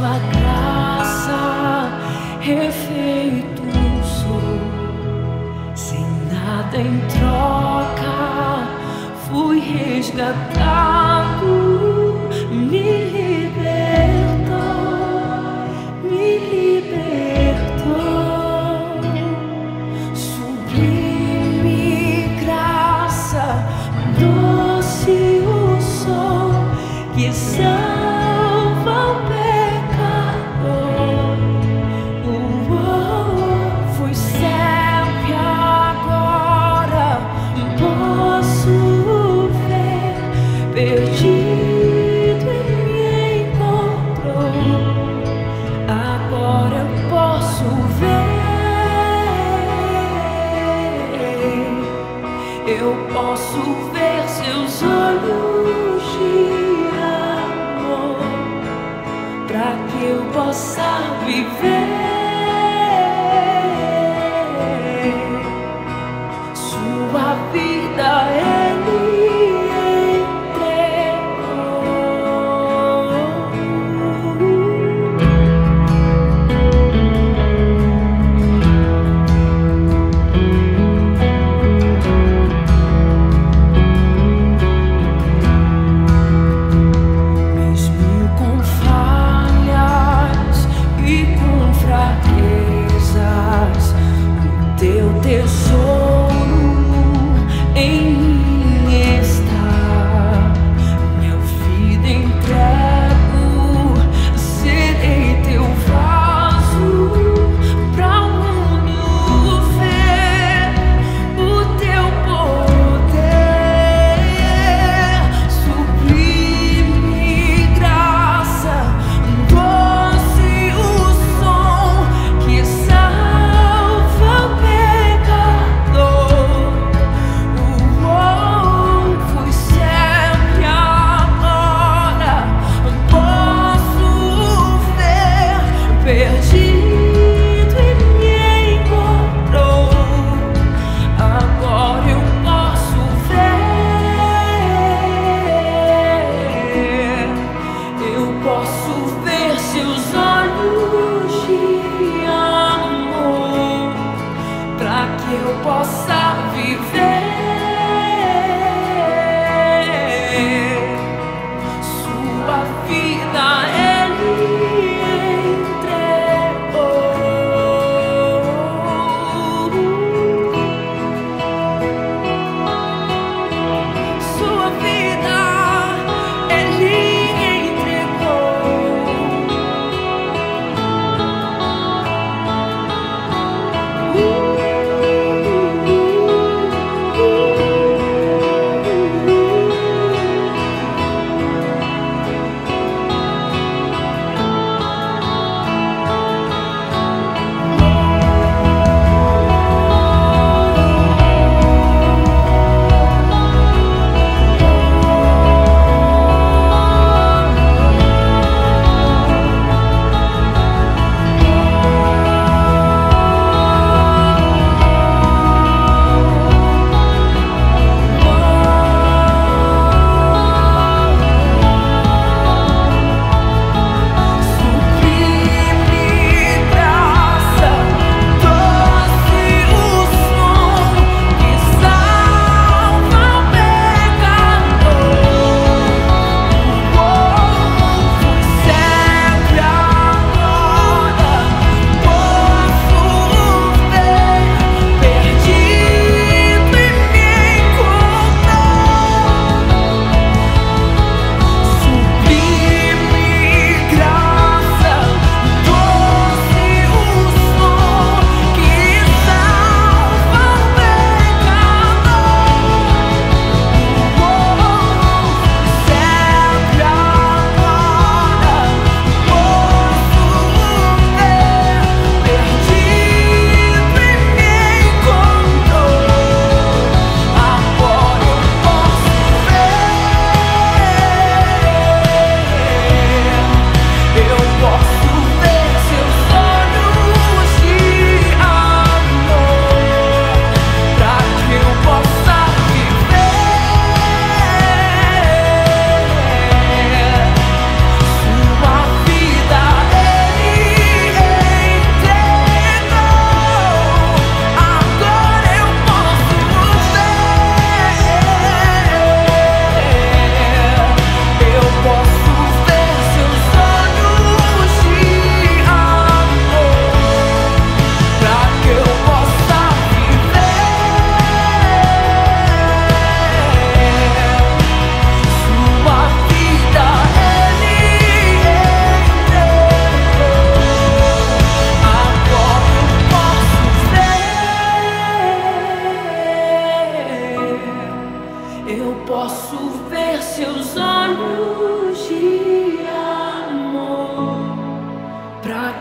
sua graça refeito sou, sem nada em troca, fui resgatado. Me seus olhos de amor, para que eu possa viver. Sua vida é que eu possa viver.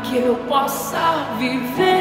Que eu possa viver.